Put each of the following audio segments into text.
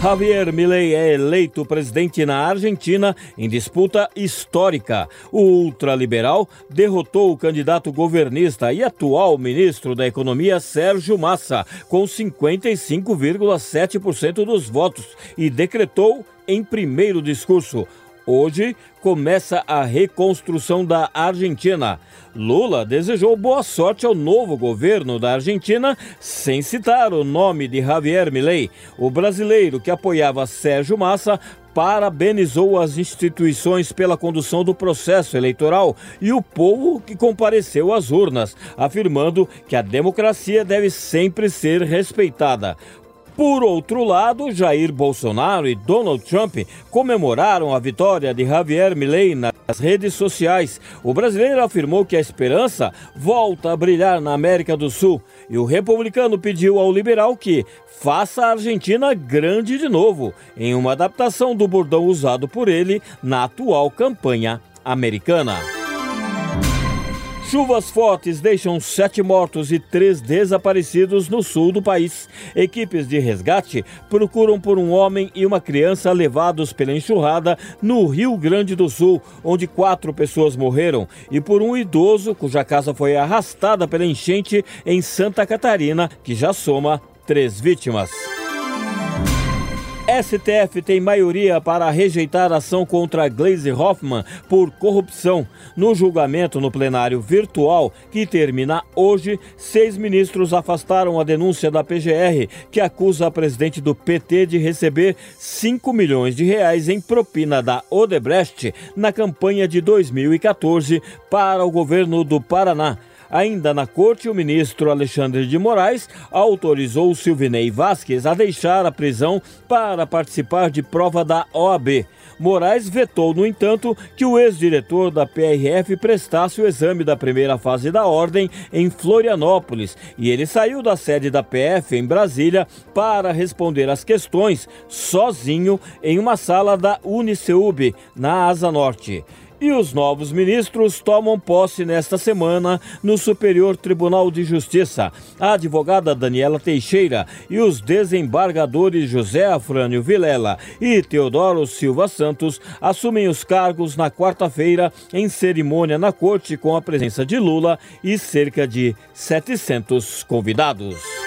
Javier Milei é eleito presidente na Argentina em disputa histórica. O ultraliberal derrotou o candidato governista e atual ministro da Economia Sérgio Massa com 55,7% dos votos e decretou em primeiro discurso Hoje começa a reconstrução da Argentina. Lula desejou boa sorte ao novo governo da Argentina, sem citar o nome de Javier Milei. O brasileiro que apoiava Sérgio Massa parabenizou as instituições pela condução do processo eleitoral e o povo que compareceu às urnas, afirmando que a democracia deve sempre ser respeitada. Por outro lado, Jair Bolsonaro e Donald Trump comemoraram a vitória de Javier Milei nas redes sociais. O brasileiro afirmou que a esperança volta a brilhar na América do Sul e o republicano pediu ao liberal que faça a Argentina grande de novo, em uma adaptação do bordão usado por ele na atual campanha americana. Chuvas fortes deixam sete mortos e três desaparecidos no sul do país. Equipes de resgate procuram por um homem e uma criança levados pela enxurrada no Rio Grande do Sul, onde quatro pessoas morreram, e por um idoso cuja casa foi arrastada pela enchente em Santa Catarina, que já soma três vítimas. STF tem maioria para rejeitar a ação contra Glaze Hoffman por corrupção. No julgamento no plenário virtual, que termina hoje, seis ministros afastaram a denúncia da PGR, que acusa a presidente do PT de receber 5 milhões de reais em propina da Odebrecht na campanha de 2014 para o governo do Paraná. Ainda na corte, o ministro Alexandre de Moraes autorizou Silvinei Vasquez a deixar a prisão para participar de prova da OAB. Moraes vetou, no entanto, que o ex-diretor da PRF prestasse o exame da primeira fase da ordem em Florianópolis e ele saiu da sede da PF em Brasília para responder às questões sozinho em uma sala da Uniceub, na Asa Norte. E os novos ministros tomam posse nesta semana no Superior Tribunal de Justiça. A advogada Daniela Teixeira e os desembargadores José Afrânio Vilela e Teodoro Silva Santos assumem os cargos na quarta-feira em cerimônia na corte com a presença de Lula e cerca de 700 convidados.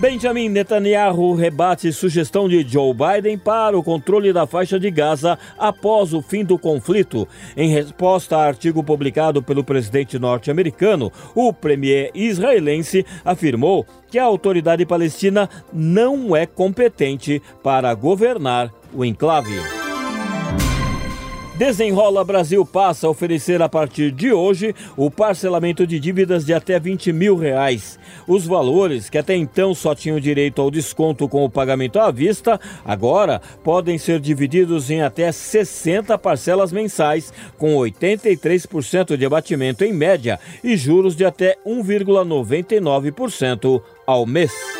Benjamin Netanyahu rebate sugestão de Joe Biden para o controle da faixa de Gaza após o fim do conflito. Em resposta a artigo publicado pelo presidente norte-americano, o premier israelense afirmou que a autoridade palestina não é competente para governar o enclave. Desenrola Brasil passa a oferecer a partir de hoje o parcelamento de dívidas de até 20 mil reais. Os valores, que até então só tinham direito ao desconto com o pagamento à vista, agora podem ser divididos em até 60 parcelas mensais, com 83% de abatimento em média e juros de até 1,99% ao mês.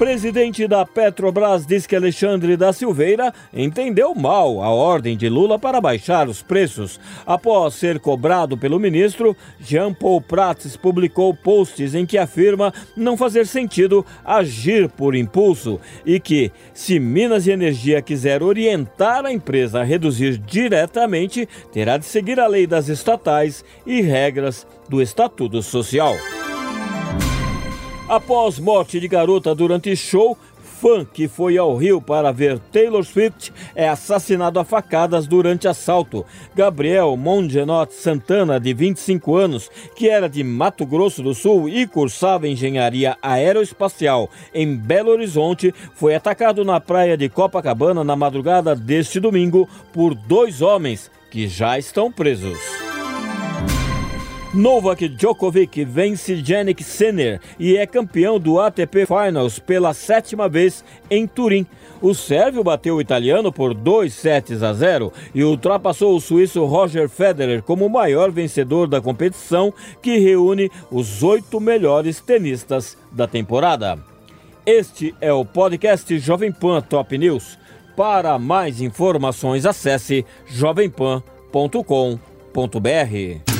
Presidente da Petrobras diz que Alexandre da Silveira entendeu mal a ordem de Lula para baixar os preços. Após ser cobrado pelo ministro, Jean Paul Prats publicou posts em que afirma não fazer sentido agir por impulso e que, se Minas e Energia quiser orientar a empresa a reduzir diretamente, terá de seguir a lei das estatais e regras do Estatuto Social. Após morte de garota durante show, fã que foi ao Rio para ver Taylor Swift é assassinado a facadas durante assalto. Gabriel Mongenot Santana, de 25 anos, que era de Mato Grosso do Sul e cursava engenharia aeroespacial em Belo Horizonte, foi atacado na praia de Copacabana na madrugada deste domingo por dois homens que já estão presos. Novak Djokovic vence Jannik Sinner e é campeão do ATP Finals pela sétima vez em Turim. O sérvio bateu o italiano por 2 sets a 0 e ultrapassou o suíço Roger Federer como o maior vencedor da competição, que reúne os oito melhores tenistas da temporada. Este é o podcast Jovem Pan Top News. Para mais informações, acesse jovempan.com.br.